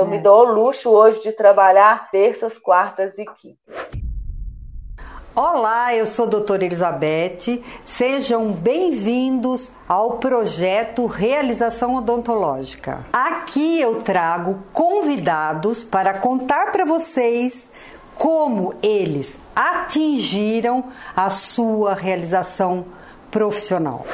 Eu é. me dou o luxo hoje de trabalhar terças, quartas e quintas. Olá, eu sou a doutora Elizabeth. Sejam bem-vindos ao projeto Realização Odontológica. Aqui eu trago convidados para contar para vocês como eles atingiram a sua realização profissional.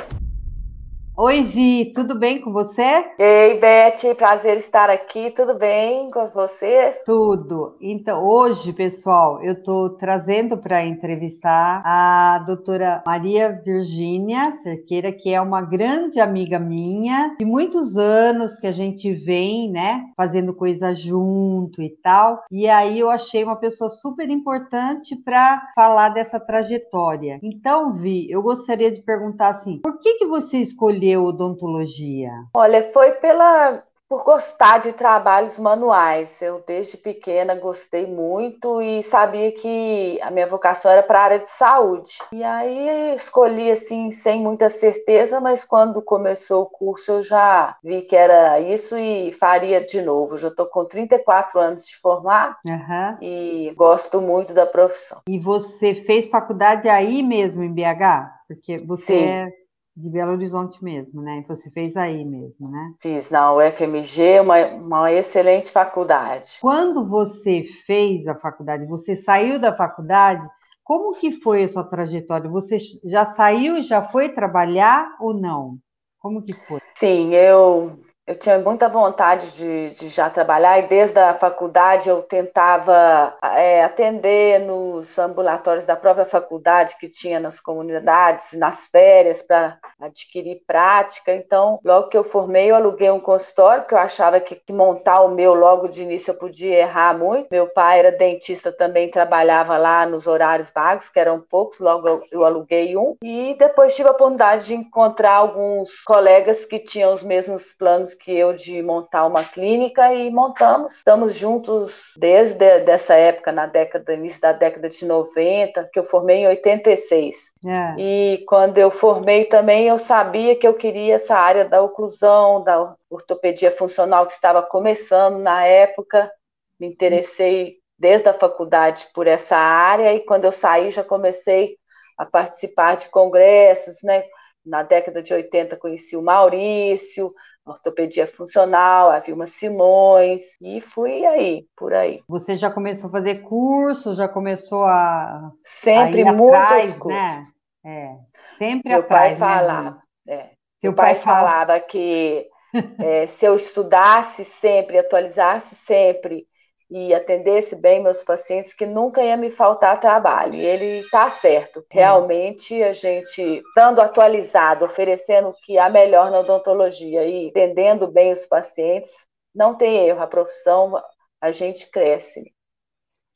Oi, Vi, tudo bem com você? Ei, Beth, prazer estar aqui. Tudo bem com você? Tudo. Então, hoje, pessoal, eu estou trazendo para entrevistar a doutora Maria Virgínia Cerqueira, que é uma grande amiga minha, de muitos anos que a gente vem, né, fazendo coisa junto e tal. E aí eu achei uma pessoa super importante para falar dessa trajetória. Então, Vi, eu gostaria de perguntar assim: por que, que você escolheu? Escolheu odontologia? Olha, foi pela por gostar de trabalhos manuais. Eu desde pequena gostei muito e sabia que a minha vocação era para a área de saúde. E aí escolhi assim sem muita certeza, mas quando começou o curso eu já vi que era isso e faria de novo. Já estou com 34 anos de formado uhum. e gosto muito da profissão. E você fez faculdade aí mesmo em BH? Porque você Sim. é de Belo Horizonte mesmo, né? Você fez aí mesmo, né? Fiz na UFMG, uma, uma excelente faculdade. Quando você fez a faculdade, você saiu da faculdade, como que foi a sua trajetória? Você já saiu, já foi trabalhar ou não? Como que foi? Sim, eu eu tinha muita vontade de, de, já trabalhar e desde a faculdade eu tentava é, atender nos ambulatórios da própria faculdade que tinha nas comunidades, nas férias, para adquirir prática. Então, logo que eu formei, eu aluguei um consultório, porque eu achava que, que, montar o meu logo de início eu podia errar muito. Meu pai era dentista, também trabalhava lá nos horários vagos, que eram poucos, logo eu, eu aluguei um. E depois tive a oportunidade de encontrar alguns colegas que tinham os mesmos planos que eu de montar uma clínica e montamos. Estamos juntos desde essa época, na década, início da década de 90, que eu formei em 86. É. E quando eu formei também, eu sabia que eu queria essa área da oclusão, da ortopedia funcional que estava começando na época. Me interessei desde a faculdade por essa área e quando eu saí já comecei a participar de congressos, né? Na década de 80 conheci o Maurício, ortopedia funcional, a Vilma Simões, e fui aí, por aí. Você já começou a fazer curso, já começou a. Sempre a muito. Atrás, né? É, sempre Meu atrás. Pai né, falava, é. Seu pai, pai falava que é, se eu estudasse sempre, atualizasse sempre e atendesse bem meus pacientes, que nunca ia me faltar trabalho. E ele está certo. Realmente, a gente, estando atualizado, oferecendo o que há melhor na odontologia e atendendo bem os pacientes, não tem erro. A profissão, a gente cresce.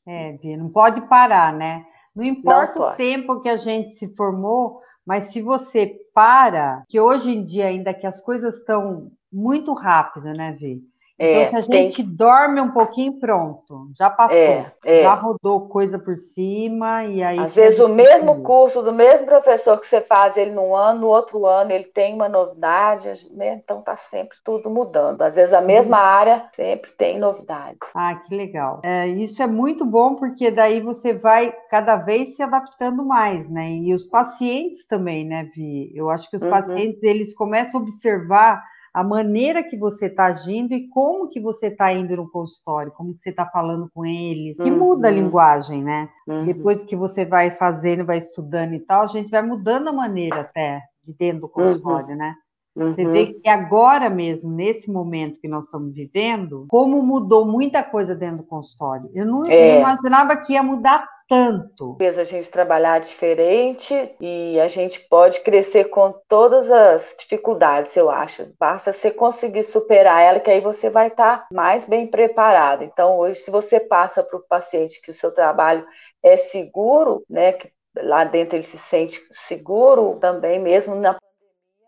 É, Bia, não pode parar, né? Não importa não o tempo que a gente se formou, mas se você para, que hoje em dia, ainda que as coisas estão muito rápido, né, Vi? É, então, se a gente tem... dorme um pouquinho, pronto, já passou, é, é. já rodou coisa por cima e aí. Às vezes o mesmo curso do mesmo professor que você faz ele num ano, no outro ano ele tem uma novidade, né? então tá sempre tudo mudando. Às vezes a mesma uhum. área sempre tem novidades. Ah, que legal. É, isso é muito bom porque daí você vai cada vez se adaptando mais, né? E os pacientes também, né, Vi? Eu acho que os uhum. pacientes eles começam a observar a maneira que você está agindo e como que você está indo no consultório, como que você está falando com eles, que uhum. muda a linguagem, né? Uhum. Depois que você vai fazendo, vai estudando e tal, a gente vai mudando a maneira até de dentro do uhum. consultório, uhum. né? Você vê que agora mesmo, nesse momento que nós estamos vivendo, como mudou muita coisa dentro do consultório. Eu não, é. não imaginava que ia mudar tanto. A gente trabalhar diferente e a gente pode crescer com todas as dificuldades, eu acho. Basta você conseguir superar ela, que aí você vai estar tá mais bem preparado. Então, hoje, se você passa para o paciente que o seu trabalho é seguro, né, que lá dentro ele se sente seguro também, mesmo na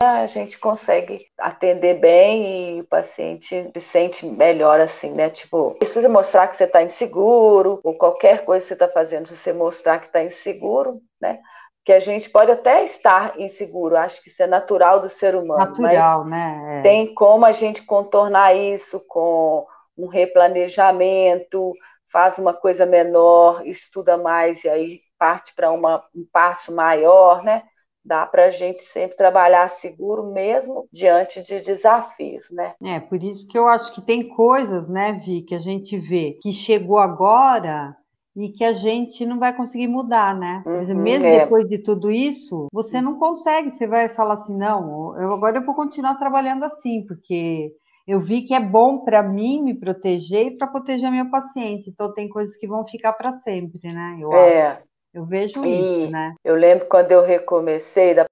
a gente consegue atender bem e o paciente se sente melhor assim, né? Tipo, você mostrar que você está inseguro, ou qualquer coisa que você está fazendo, se você mostrar que está inseguro, né? Que a gente pode até estar inseguro, acho que isso é natural do ser humano. Natural, né? É. Tem como a gente contornar isso com um replanejamento, faz uma coisa menor, estuda mais e aí parte para um passo maior, né? Dá para a gente sempre trabalhar seguro mesmo diante de desafios, né? É, por isso que eu acho que tem coisas, né, Vi, que a gente vê que chegou agora e que a gente não vai conseguir mudar, né? Uhum, mesmo é. depois de tudo isso, você não consegue, você vai falar assim, não, eu, agora eu vou continuar trabalhando assim, porque eu vi que é bom para mim me proteger e para proteger a minha paciente. Então tem coisas que vão ficar para sempre, né? Eu, é. Eu vejo e isso, né? Eu lembro quando eu recomecei da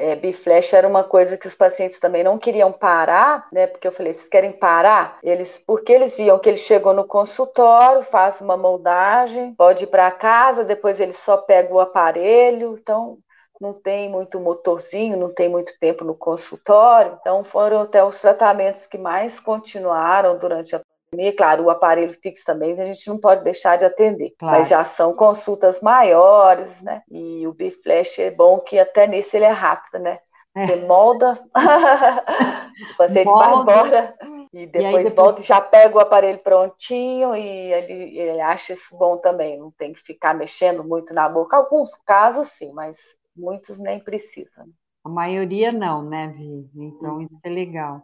é, biflash era uma coisa que os pacientes também não queriam parar, né? Porque eu falei, vocês querem parar? Eles, porque eles viam que ele chegou no consultório, faz uma moldagem, pode ir para casa, depois ele só pega o aparelho, então não tem muito motorzinho, não tem muito tempo no consultório. Então foram até os tratamentos que mais continuaram durante a Claro, o aparelho fixo também a gente não pode deixar de atender, claro. mas já são consultas maiores, né? E o Biflash é bom que até nesse ele é rápido, né? É. Você molda, o paciente vai embora e depois, e depois, volta e já pega o aparelho prontinho e ele, ele acha isso bom também, não tem que ficar mexendo muito na boca. Alguns casos sim, mas muitos nem precisam. A maioria não, né, Vi? Então uhum. isso é legal.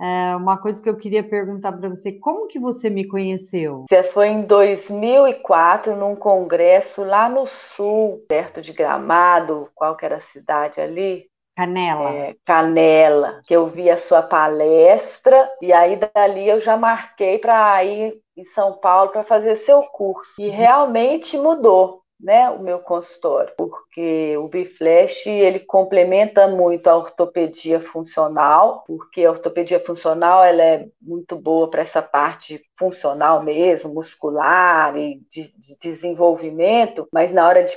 É, uma coisa que eu queria perguntar para você, como que você me conheceu? Você foi em 2004 num congresso lá no sul, perto de Gramado, qual que era a cidade ali? Canela. É, Canela, que eu vi a sua palestra e aí dali eu já marquei para ir em São Paulo para fazer seu curso. E realmente mudou né, o meu consultório, porque o Biflash ele complementa muito a ortopedia funcional, porque a ortopedia funcional ela é muito boa para essa parte funcional mesmo, muscular e de, de desenvolvimento, mas na hora de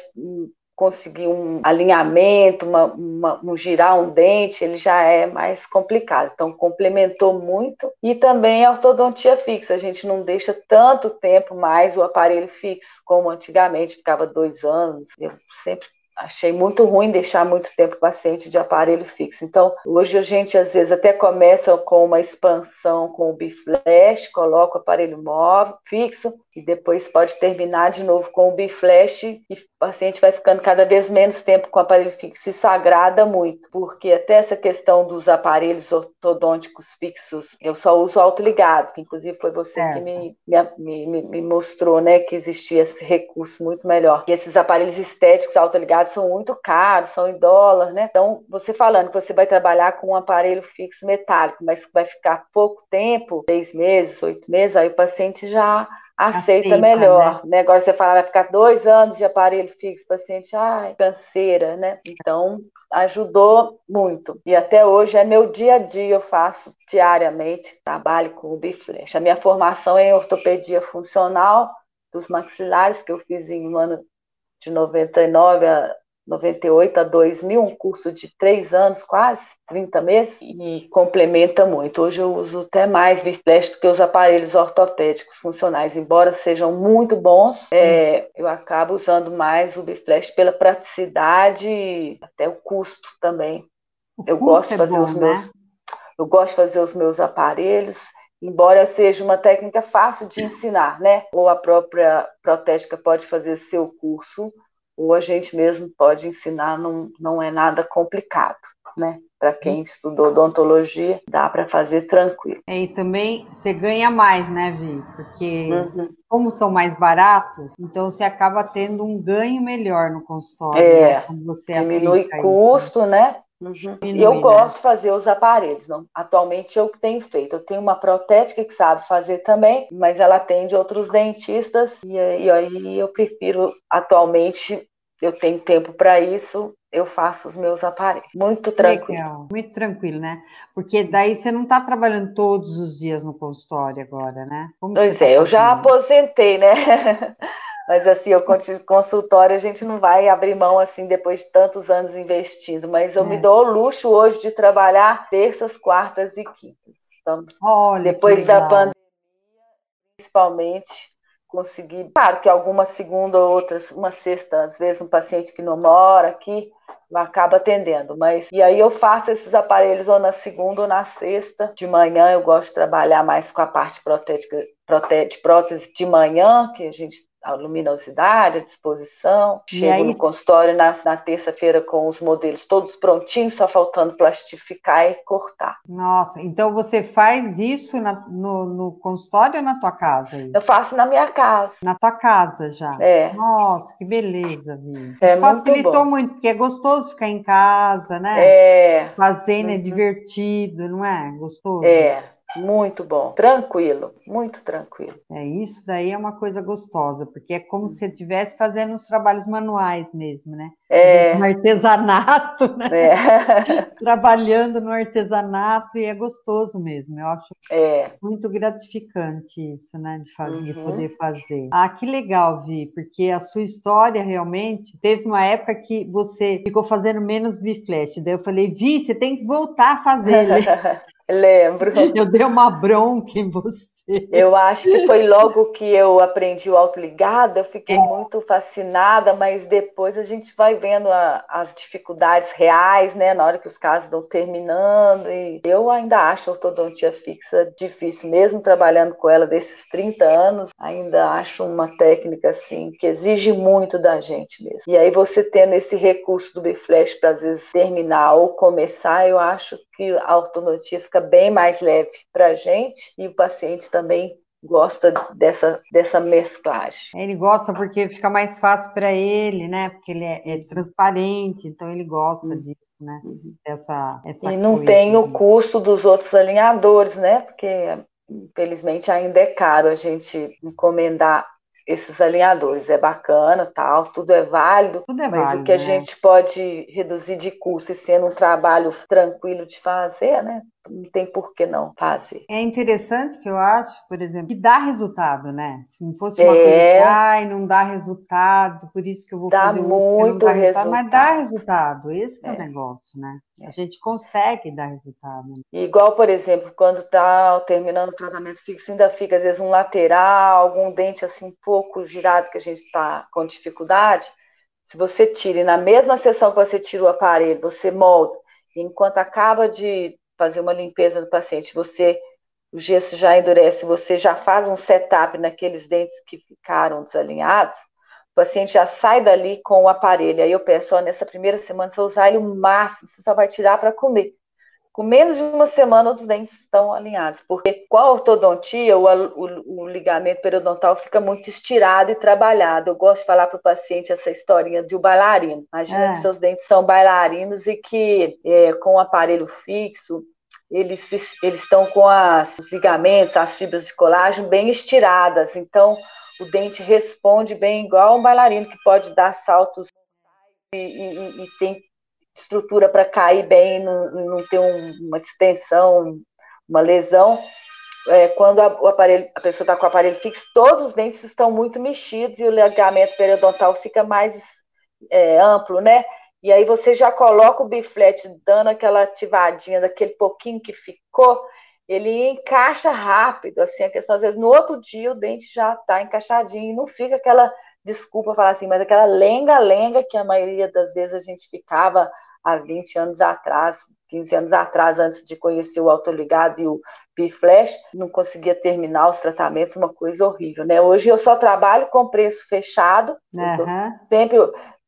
conseguir um alinhamento, uma, uma, um girar um dente, ele já é mais complicado. Então, complementou muito. E também a ortodontia fixa. A gente não deixa tanto tempo mais o aparelho fixo, como antigamente, ficava dois anos. Eu sempre achei muito ruim deixar muito tempo o paciente de aparelho fixo. Então, hoje a gente às vezes até começa com uma expansão com o biflash, coloca o aparelho móvel fixo e depois pode terminar de novo com o biflash e o paciente vai ficando cada vez menos tempo com o aparelho fixo. Isso agrada muito, porque até essa questão dos aparelhos ortodônticos fixos, eu só uso autoligado, que inclusive foi você é. que me, me, me, me mostrou, né, que existia esse recurso muito melhor. E esses aparelhos estéticos autoligados são muito caros, são em dólar, né? Então, você falando que você vai trabalhar com um aparelho fixo metálico, mas vai ficar pouco tempo, seis meses, oito meses, aí o paciente já aceita, aceita melhor. Né? né? Agora você fala, vai ficar dois anos de aparelho fixo, o paciente, ai, canseira, né? Então, ajudou muito. E até hoje é meu dia a dia, eu faço diariamente, trabalho com o Biflash. A minha formação é em ortopedia funcional dos maxilares, que eu fiz em um ano de 99 a 98 a 2000, um curso de três anos, quase 30 meses, e complementa muito. Hoje eu uso até mais Virflash do que os aparelhos ortopédicos funcionais, embora sejam muito bons, é, eu acabo usando mais o Biflash pela praticidade e até o custo também. O eu gosto de é fazer bom, os meus, né? eu gosto de fazer os meus aparelhos embora seja uma técnica fácil de ensinar, né? Ou a própria protética pode fazer seu curso, ou a gente mesmo pode ensinar, não, não é nada complicado, né? Para quem estudou odontologia, dá para fazer tranquilo. É, e também você ganha mais, né, Vi? Porque uhum. como são mais baratos, então você acaba tendo um ganho melhor no consultório. É, né? diminui custo, isso. né? Uhum. E eu gosto de fazer os aparelhos. Não? Atualmente eu tenho feito. Eu tenho uma protética que sabe fazer também, mas ela atende outros dentistas e, e aí eu prefiro atualmente eu tenho tempo para isso, eu faço os meus aparelhos. Muito tranquilo. Legal, muito tranquilo, né? Porque daí você não está trabalhando todos os dias no consultório agora, né? Como pois tá é, tá eu já aposentei, né? Mas assim, eu consultório a gente não vai abrir mão assim depois de tantos anos investindo, mas eu é. me dou o luxo hoje de trabalhar terças, quartas e quintas. Estamos Olha, depois da pandemia, principalmente conseguir, claro que alguma segunda ou outras, uma sexta, às vezes um paciente que não mora aqui, acaba atendendo. Mas e aí eu faço esses aparelhos ou na segunda ou na sexta. De manhã eu gosto de trabalhar mais com a parte protética, de prótese de manhã, que a gente a luminosidade, a disposição. Chego aí... no consultório na, na terça-feira com os modelos todos prontinhos, só faltando plastificar e cortar. Nossa, então você faz isso na, no, no, consultório ou na tua casa? Aí? Eu faço na minha casa. Na tua casa já? É. Nossa, que beleza, Vi. É facilitou muito, muito, porque é gostoso ficar em casa, né? É. Fazendo é uhum. é divertido, não é? Gostoso? É. Muito bom, tranquilo, muito tranquilo. É isso daí é uma coisa gostosa, porque é como se você estivesse fazendo os trabalhos manuais mesmo, né? É. No artesanato, né? É. Trabalhando no artesanato e é gostoso mesmo. Eu acho é. muito gratificante isso, né? De, fazer, uhum. de poder fazer. Ah, que legal, Vi, porque a sua história realmente teve uma época que você ficou fazendo menos biflash. Daí eu falei, Vi, você tem que voltar a fazer. Lembro. Eu dei uma bronca em você. Eu acho que foi logo que eu aprendi o autoligado, eu fiquei é. muito fascinada, mas depois a gente vai vendo a, as dificuldades reais, né, na hora que os casos estão terminando, e eu ainda acho a ortodontia fixa difícil, mesmo trabalhando com ela desses 30 anos, ainda acho uma técnica, assim, que exige muito da gente mesmo. E aí você tendo esse recurso do Biflash para, às vezes, terminar ou começar, eu acho que a ortodontia fica bem mais leve para a gente, e o paciente também gosta dessa, dessa mesclagem. Ele gosta porque fica mais fácil para ele, né? Porque ele é, é, transparente, então ele gosta uhum. disso, né? Uhum. Essa, essa e não tem o custo dos outros alinhadores, né? Porque infelizmente ainda é caro a gente encomendar esses alinhadores. É bacana, tal, tudo é válido, tudo é mas válido, o que a né? gente pode reduzir de custo e sendo um trabalho tranquilo de fazer, né? Não tem por que não fazer. É interessante que eu acho, por exemplo, que dá resultado, né? Se não fosse uma é... coisa que, ai, não dá resultado, por isso que eu vou dá fazer muito dá resultado, resultado, mas dá resultado. Esse é, é o negócio, né? É. A gente consegue dar resultado. Igual, por exemplo, quando tá terminando o tratamento fixo, ainda fica às vezes um lateral, algum dente assim um pouco girado que a gente está com dificuldade. Se você tira e na mesma sessão que você tira o aparelho, você molda, enquanto acaba de fazer uma limpeza do paciente, você o gesso já endurece, você já faz um setup naqueles dentes que ficaram desalinhados, o paciente já sai dali com o aparelho. Aí eu peço, ó, nessa primeira semana, você usar ele o máximo, você só vai tirar para comer. Com menos de uma semana, os dentes estão alinhados, porque com a ortodontia, o, o, o ligamento periodontal fica muito estirado e trabalhado. Eu gosto de falar para o paciente essa historinha de um bailarino. Imagina é. que seus dentes são bailarinos e que é, com o aparelho fixo, eles, eles estão com as, os ligamentos, as fibras de colágeno bem estiradas, então o dente responde bem igual um bailarino que pode dar saltos e, e, e tem estrutura para cair bem, não, não ter um, uma distensão, uma lesão. É, quando a, o aparelho, a pessoa está com o aparelho fixo, todos os dentes estão muito mexidos e o ligamento periodontal fica mais é, amplo, né? E aí você já coloca o biflet dando aquela ativadinha daquele pouquinho que ficou, ele encaixa rápido, assim, a questão, às vezes, no outro dia o dente já está encaixadinho, e não fica aquela desculpa falar assim, mas aquela lenga-lenga que a maioria das vezes a gente ficava há 20 anos atrás, 15 anos atrás, antes de conhecer o autoligado e o Biflash, não conseguia terminar os tratamentos, uma coisa horrível, né? Hoje eu só trabalho com preço fechado, uhum. sempre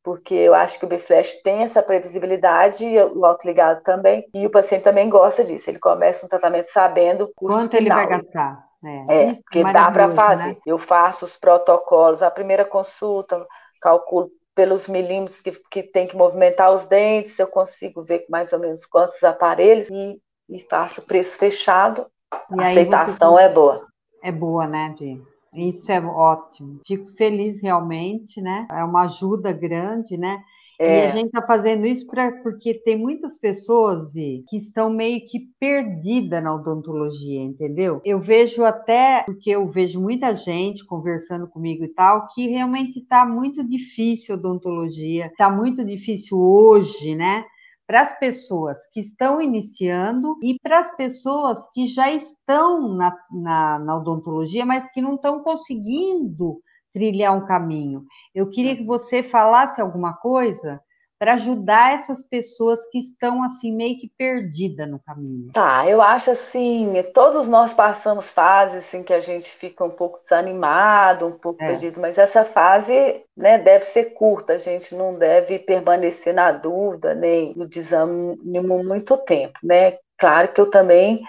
porque eu acho que o Biflash tem essa previsibilidade e o autoligado também, e o paciente também gosta disso. Ele começa um tratamento sabendo o quanto final. ele vai gastar. É, é porque dá para fazer. Né? Eu faço os protocolos, a primeira consulta, calculo pelos milímetros que, que tem que movimentar os dentes, eu consigo ver mais ou menos quantos aparelhos e, e faço preço fechado. E a aceitação é boa. É boa, né, Di? Isso é ótimo. Fico feliz realmente, né? É uma ajuda grande, né? É. E a gente está fazendo isso pra, porque tem muitas pessoas, Vi, que estão meio que perdidas na odontologia, entendeu? Eu vejo até, porque eu vejo muita gente conversando comigo e tal, que realmente está muito difícil a odontologia, está muito difícil hoje, né? para as pessoas que estão iniciando e para as pessoas que já estão na, na, na, odontologia, mas que não estão conseguindo trilhar um caminho. Eu queria que você falasse alguma coisa para ajudar essas pessoas que estão assim meio que perdidas no caminho? Tá, eu acho assim, todos nós passamos fases assim que a gente fica um pouco desanimado, um pouco é. perdido, mas essa fase, né, deve ser curta, a gente não deve permanecer na dúvida nem no desânimo muito tempo, né? Claro que eu também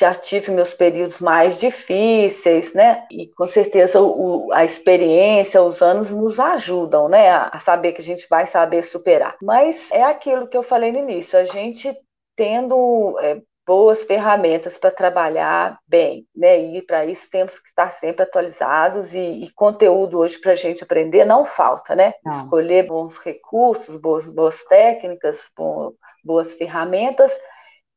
já tive meus períodos mais difíceis, né? E com certeza o, a experiência, os anos nos ajudam, né? A, saber que a gente vai saber superar. Mas é aquilo que eu falei no início, a gente tendo é, boas ferramentas para trabalhar bem, né? E para isso temos que estar sempre atualizados e, e conteúdo hoje para a gente aprender não falta, né? Não. Escolher bons recursos, boas, boas técnicas, boas ferramentas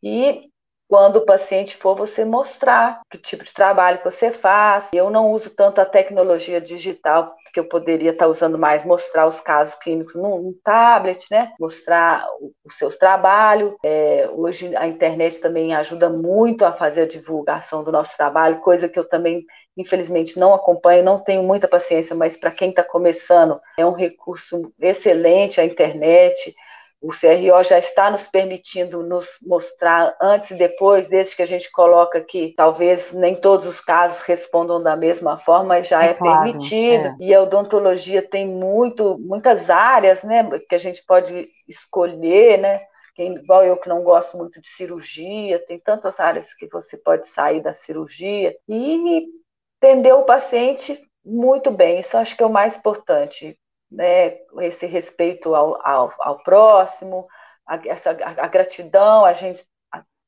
e quando o paciente for, você mostrar que tipo de trabalho que você faz. Eu não uso tanto a tecnologia digital, que eu poderia estar usando mais, mostrar os casos clínicos no tablet, né? Mostrar os seus trabalhos. É, hoje a internet também ajuda muito a fazer a divulgação do nosso trabalho, coisa que eu também, infelizmente, não acompanho, não tenho muita paciência, mas para quem está começando, é um recurso excelente a internet o CRO já está nos permitindo nos mostrar antes e depois, desde que a gente coloca aqui, talvez nem todos os casos respondam da mesma forma, mas já é, é claro, permitido. É. E a odontologia tem muito, muitas áreas, né, que a gente pode escolher, né? Quem, igual eu que não gosto muito de cirurgia, tem tantas áreas que você pode sair da cirurgia e entender o paciente muito bem. Isso acho que é o mais importante né, esse respeito ao, ao, ao próximo, a, essa, a, a gratidão, a gente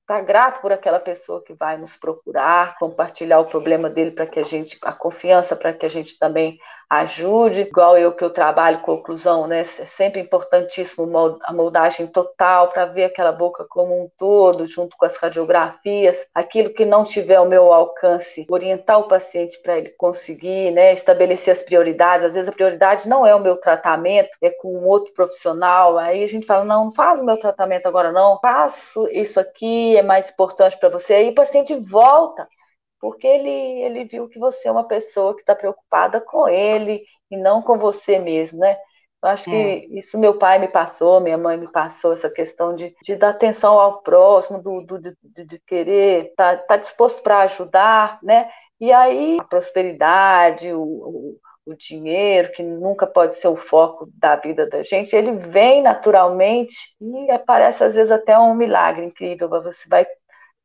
estar tá grato por aquela pessoa que vai nos procurar, compartilhar o problema dele para que a gente, a confiança para que a gente também ajude, igual eu que eu trabalho com oclusão, né? É sempre importantíssimo a moldagem total para ver aquela boca como um todo, junto com as radiografias, aquilo que não tiver o meu alcance, orientar o paciente para ele conseguir, né? Estabelecer as prioridades. Às vezes a prioridade não é o meu tratamento, é com um outro profissional. Aí a gente fala, não, não faz o meu tratamento agora não, faço isso aqui, é mais importante para você. Aí o paciente volta porque ele, ele viu que você é uma pessoa que está preocupada com ele e não com você mesmo, né? Eu acho que é. isso meu pai me passou, minha mãe me passou, essa questão de, de dar atenção ao próximo, do, do de, de, querer estar tá, tá disposto para ajudar, né? E aí a prosperidade, o, o, o, dinheiro, que nunca pode ser o foco da vida da gente, ele vem naturalmente e parece às vezes até um milagre incrível. Você vai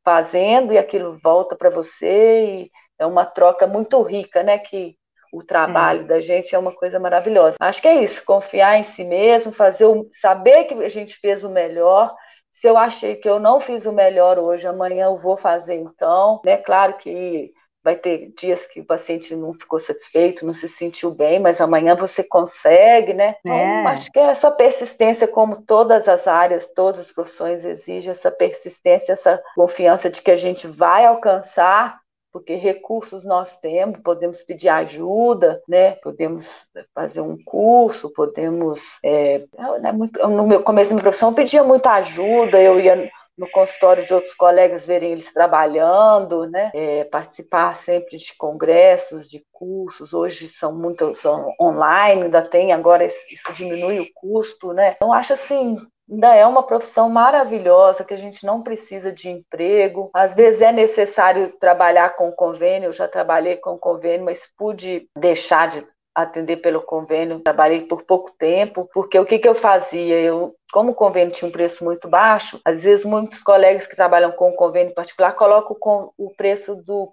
fazendo e aquilo volta para você e é uma troca muito rica, né? Que o trabalho é. da gente é uma coisa maravilhosa. Acho que é isso, confiar em si mesmo, fazer o, saber que a gente fez o melhor. Se eu achei que eu não fiz o melhor hoje, amanhã eu vou fazer então. É né? claro que vai ter dias que o paciente não ficou satisfeito, não se sentiu bem, mas amanhã você consegue, né? Então, é. acho que é essa persistência, como todas as áreas, todas as profissões exigem essa persistência, essa confiança de que a gente vai alcançar porque recursos nós temos, podemos pedir ajuda, né? Podemos fazer um curso, podemos. É, né, no meu começo da minha profissão, eu pedia muita ajuda, eu ia no consultório de outros colegas, verem eles trabalhando, né? É, participar sempre de congressos, de cursos, hoje são muitos online, ainda tem, agora isso diminui o custo, né? Então, acho assim, ainda é uma profissão maravilhosa que a gente não precisa de emprego. Às vezes é necessário trabalhar com convênio, eu já trabalhei com convênio, mas pude deixar de atender pelo convênio, trabalhei por pouco tempo, porque o que, que eu fazia? Eu, como o convênio tinha um preço muito baixo, às vezes muitos colegas que trabalham com convênio particular colocam o preço do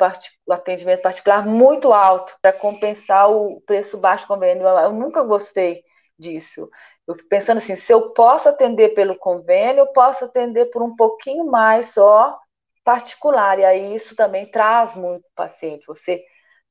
atendimento particular muito alto para compensar o preço baixo do convênio. Eu, eu nunca gostei disso. Eu fico pensando assim, se eu posso atender pelo convênio, eu posso atender por um pouquinho mais só particular, e aí isso também traz muito paciente. Você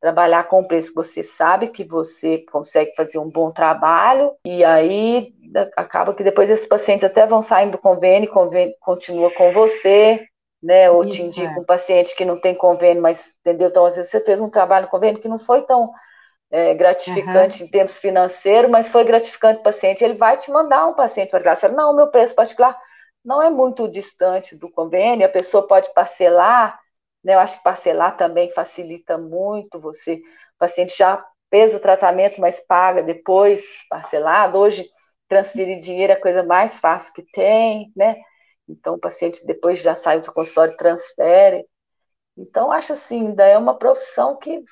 trabalhar com o preço que você sabe que você consegue fazer um bom trabalho, e aí acaba que depois esses pacientes até vão saindo do convênio, convênio continua com você, né? Ou Isso, te indica é. um paciente que não tem convênio, mas entendeu? Então, às vezes você fez um trabalho no convênio que não foi tão é, gratificante uhum. em termos financeiros, mas foi gratificante para o paciente. Ele vai te mandar um paciente para casa. Não, meu preço particular não é muito distante do convênio, a pessoa pode parcelar né? Eu acho que parcelar também facilita muito você. O paciente já fez o tratamento, mas paga depois parcelado. Hoje transferir dinheiro é a coisa mais fácil que tem, né? Então, o paciente depois já sai do consultório transfere. Então, acho assim, ainda é uma profissão que,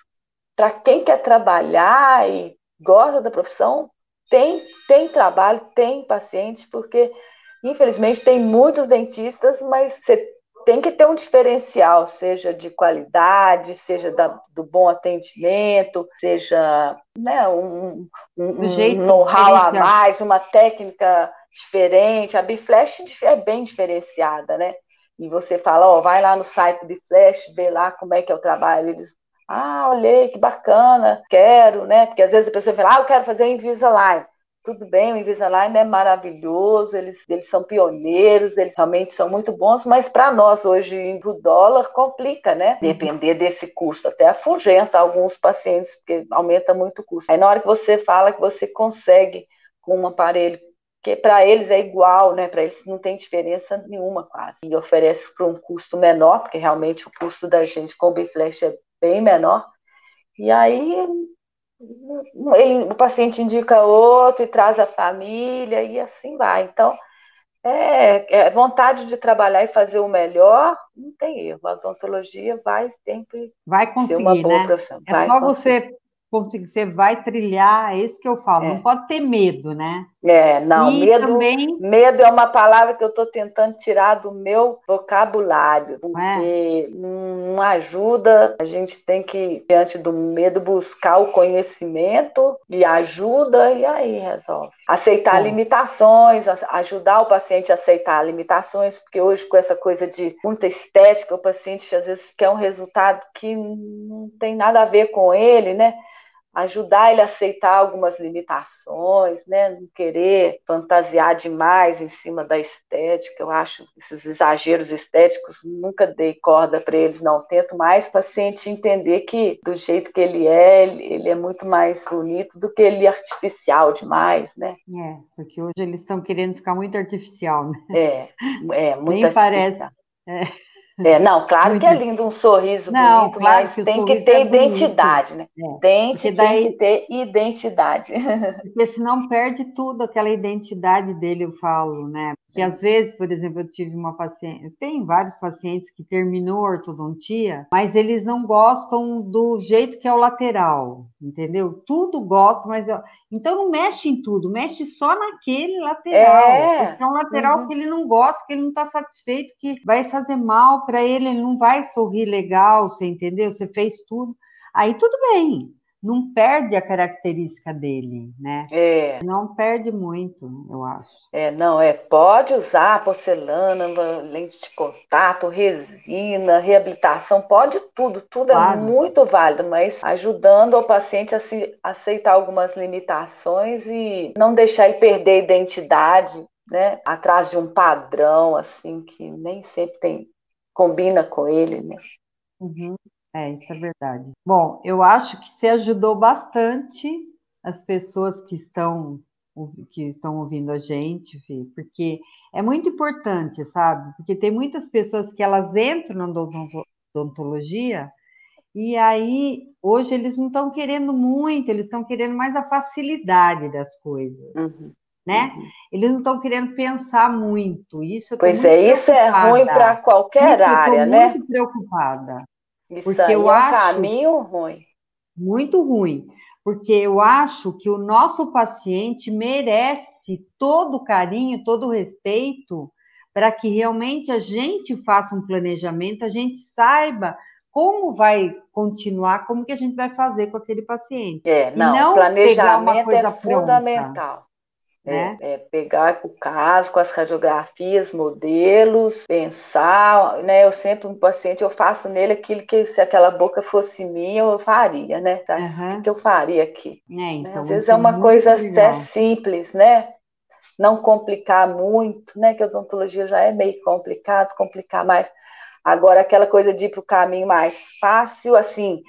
para quem quer trabalhar e gosta da profissão, tem, tem trabalho, tem paciente, porque, infelizmente, tem muitos dentistas, mas você tem que ter um diferencial, seja de qualidade, seja da, do bom atendimento, seja né, um, um, um know-how a mais, uma técnica diferente. A Biflash é bem diferenciada, né? E você fala, ó, vai lá no site do Biflash, vê lá como é que é o trabalho. Eles, ah, olhei, que bacana, quero, né? Porque às vezes a pessoa fala, ah, eu quero fazer Invisalign tudo bem, o Invisalign é maravilhoso, eles, eles são pioneiros, eles realmente são muito bons, mas para nós hoje, o dólar complica, né? Uhum. Depender desse custo, até afugenta alguns pacientes, porque aumenta muito o custo. Aí na hora que você fala que você consegue com um aparelho que para eles é igual, né? Para eles não tem diferença nenhuma quase. E oferece por um custo menor, porque realmente o custo da gente com o Biflash é bem menor. E aí ele, o paciente indica outro e traz a família e assim vai. Então, é, é, vontade de trabalhar e fazer o melhor, não tem erro. A odontologia vai sempre vai conseguir, ser uma boa né? profissão. É vai só conseguir. você conseguir, você vai trilhar, é isso que eu falo, é. não pode ter medo, né? É, não, e medo, também... medo é uma palavra que eu estou tentando tirar do meu vocabulário, porque é. não ajuda, a gente tem que, diante do medo, buscar o conhecimento e ajuda, e aí resolve. Aceitar é. limitações, ajudar o paciente a aceitar limitações, porque hoje com essa coisa de muita estética, o paciente às vezes quer um resultado que não tem nada a ver com ele, né? Ajudar ele a aceitar algumas limitações, né? Não querer fantasiar demais em cima da estética. Eu acho esses exageros estéticos nunca dei corda para eles, não. Tento mais paciente entender que do jeito que ele é, ele é muito mais bonito do que ele artificial demais, né? É, porque hoje eles estão querendo ficar muito artificial, né? É, é muito Nem parece. É. É, não, claro que é lindo um sorriso não, bonito, claro mas tem que ter é identidade, né? É. Dente daí... tem que ter identidade. Porque senão perde tudo aquela identidade dele, eu falo, né? Que às vezes, por exemplo, eu tive uma paciente, tem vários pacientes que terminou a ortodontia, mas eles não gostam do jeito que é o lateral, entendeu? Tudo gosta, mas eu... então não mexe em tudo, mexe só naquele lateral. É, é um lateral uhum. que ele não gosta, que ele não está satisfeito, que vai fazer mal para ele, ele não vai sorrir legal, você entendeu? Você fez tudo. Aí tudo bem, não perde a característica dele, né? É. Não perde muito, eu acho. É, não, é, pode usar porcelana, lente de contato, resina, reabilitação, pode tudo, tudo é claro. é muito válido, mas ajudando o paciente a se aceitar algumas limitações e não deixar ele perder a identidade, né? Atrás de um padrão, assim, que nem sempre tem, combina com ele, né? Uhum. É, isso é verdade. Bom, eu acho que você ajudou bastante as pessoas que estão que estão ouvindo a gente, Fê, porque é muito importante, sabe? Porque tem muitas pessoas que elas entram na odontologia e aí hoje eles não estão querendo muito, eles estão querendo mais a facilidade das coisas. Uhum né? Uhum. Eles não estão querendo pensar muito. Isso pois é, isso é ruim para qualquer isso área, eu né? Muito preocupada. Isso porque eu é um acho caminho ruim. Muito ruim, porque eu acho que o nosso paciente merece todo o carinho, todo o respeito, para que realmente a gente faça um planejamento, a gente saiba como vai continuar, como que a gente vai fazer com aquele paciente. É, não, não planejamento é fundamental. Né? É, é, pegar o caso com as radiografias, modelos, pensar, né? Eu sempre um paciente eu faço nele aquilo que se aquela boca fosse minha eu faria, né? Tá? Uhum. O que eu faria aqui? É, né? então, Às vezes é uma coisa legal. até simples, né? Não complicar muito, né? Que a odontologia já é meio complicado, complicar mais. Agora aquela coisa de ir para o caminho mais fácil, assim,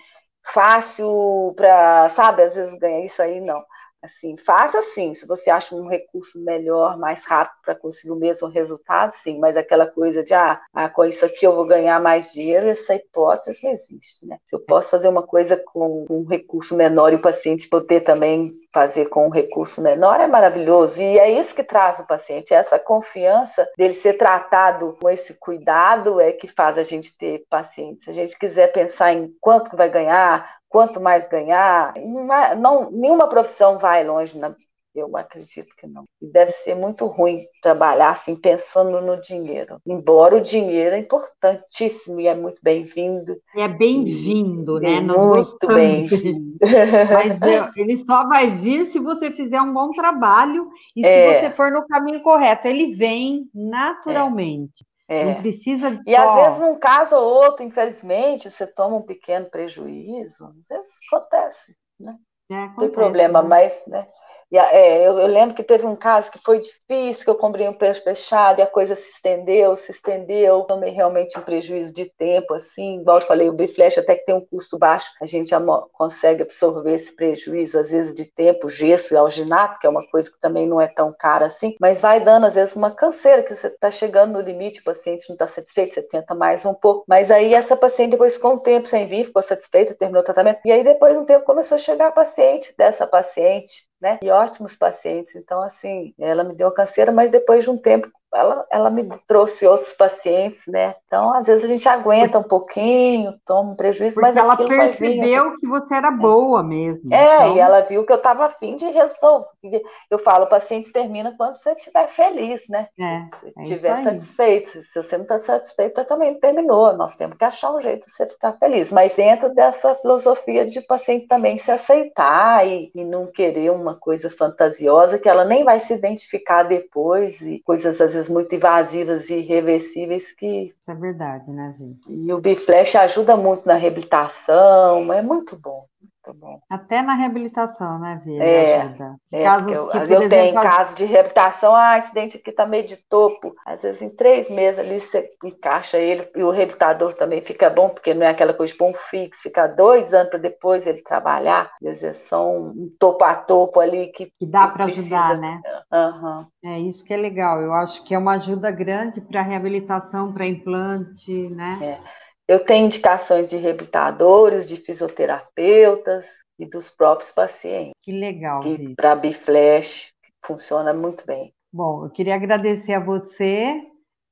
fácil para, sabe? Às vezes ganha isso aí não Assim, faça assim, se você acha um recurso melhor, mais rápido para conseguir o mesmo resultado, sim, mas aquela coisa de, ah, ah, com isso aqui eu vou ganhar mais dinheiro, essa hipótese não existe, né? Se eu posso fazer uma coisa com um recurso menor e o paciente poder também fazer com um recurso menor, é maravilhoso. E é isso que traz o paciente, essa confiança dele ser tratado com esse cuidado é que faz a gente ter paciente. Se a gente quiser pensar em quanto que vai ganhar, quanto mais ganhar, não, nenhuma profissão vai longe na, eu acredito que não. E deve ser muito ruim trabalhar assim, pensando no dinheiro. Embora o dinheiro é importantíssimo e é muito bem-vindo. É bem-vindo, né? Nós muito bem-vindo. Mas ele só vai vir se você fizer um bom trabalho e é. se você for no caminho correto. Ele vem naturalmente. É. Não precisa de E às vezes, num caso ou outro, infelizmente, você toma um pequeno prejuízo. Às vezes acontece, né? É, acontece, não tem problema, né? mas né, é, eu, eu, lembro que teve um caso que foi difícil, que eu comprei um peixe fechado e a coisa se estendeu, se estendeu. Tomei realmente um prejuízo de tempo, assim. Igual eu falei, o Biflash até que tem um custo baixo, a gente consegue absorver esse prejuízo, às vezes, de tempo, gesso e alginato, que é uma coisa que também não é tão cara assim, mas vai dando, às vezes, uma canseira, que você está chegando no limite, o paciente não está satisfeito, você tenta mais um pouco. Mas aí essa paciente, depois, com o tempo sem vir, ficou satisfeita, terminou o tratamento. E aí, depois de um tempo, começou a chegar a paciente dessa paciente né? E ótimos pacientes. Então, assim, ela me deu canseira, mas depois de um tempo ela, ela me trouxe outros pacientes, né? Então, às vezes a gente aguenta um pouquinho, toma um prejuízo, Porque mas ela percebeu que você era boa mesmo. É, então... e ela viu que eu estava afim de resolver. Eu falo, o paciente termina quando você estiver feliz, né? É, se é estiver satisfeito. Se você não está satisfeito, também terminou. Nós temos que achar um jeito de você ficar feliz. Mas dentro dessa filosofia de paciente também se aceitar e, e não querer uma coisa fantasiosa que ela nem vai se identificar depois e coisas às vezes coisas muito invasivas e irreversíveis que. Isso é verdade, né, gente? E o Biflash ajuda muito na reabilitação, é muito bom. Muito bom. Até na reabilitação, né, Via? É, ajuda. É, Casos eu, que, por eu exemplo, tenho casos de reabilitação, ah, acidente aqui tá meio de topo. Às vezes em três meses ali você encaixa ele e o reabilitador também fica bom, porque não é aquela coisa de bom fixo, fica dois anos para depois ele trabalhar. Às vezes são um topo a topo ali que. Que dá para ajudar, né? Uhum. É isso que é legal. Eu acho que é uma ajuda grande para reabilitação, para implante, né? É. Eu tenho indicações de reabilitadores, de fisioterapeutas e dos próprios pacientes. Que legal. Para Biflash funciona muito bem. Bom, eu queria agradecer a você.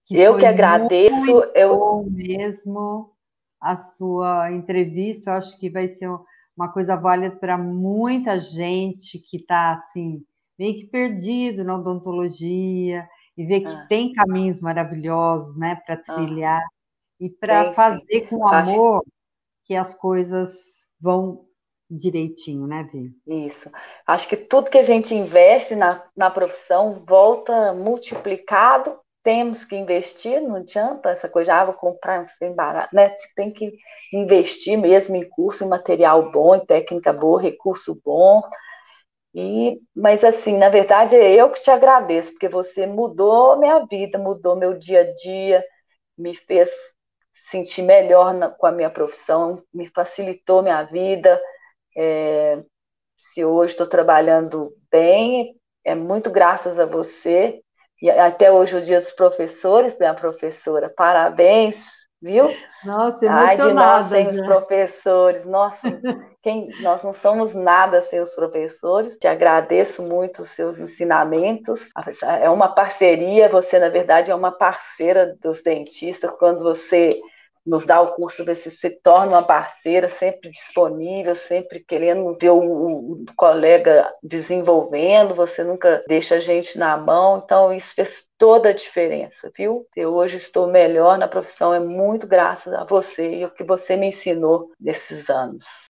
Que eu que agradeço. Muito eu mesmo a sua entrevista. Eu acho que vai ser uma coisa válida para muita gente que está assim meio que perdido na odontologia e ver que ah. tem caminhos maravilhosos, né, para ah. trilhar. Ah e para fazer com amor Acho... que as coisas vão direitinho, né, Vi? Isso. Acho que tudo que a gente investe na, na profissão volta multiplicado. Temos que investir, não adianta essa coisa, ah, vou comprar sem barato, né? Tem que investir mesmo em curso, em material bom, em técnica boa, recurso bom. E, mas assim, na verdade é eu que te agradeço, porque você mudou minha vida, mudou meu dia a dia, me fez sentir melhor na, com a minha profissão, me facilitou minha vida. É, se hoje estou trabalhando bem, é muito graças a você. E até hoje o dia dos professores, minha professora, parabéns, viu? Nossa. Ai, de nós sem os professores, nossa, quem, nós não somos nada sem os professores. Te agradeço muito os seus ensinamentos. É uma parceria, você na verdade é uma parceira dos dentistas quando você nos dá o curso, você se torna uma parceira, sempre disponível, sempre querendo ver o, o, colega desenvolvendo, você nunca deixa a gente na mão, então isso fez toda a diferença, viu? Eu hoje estou melhor na profissão, é muito graças a você e o que você me ensinou nesses anos.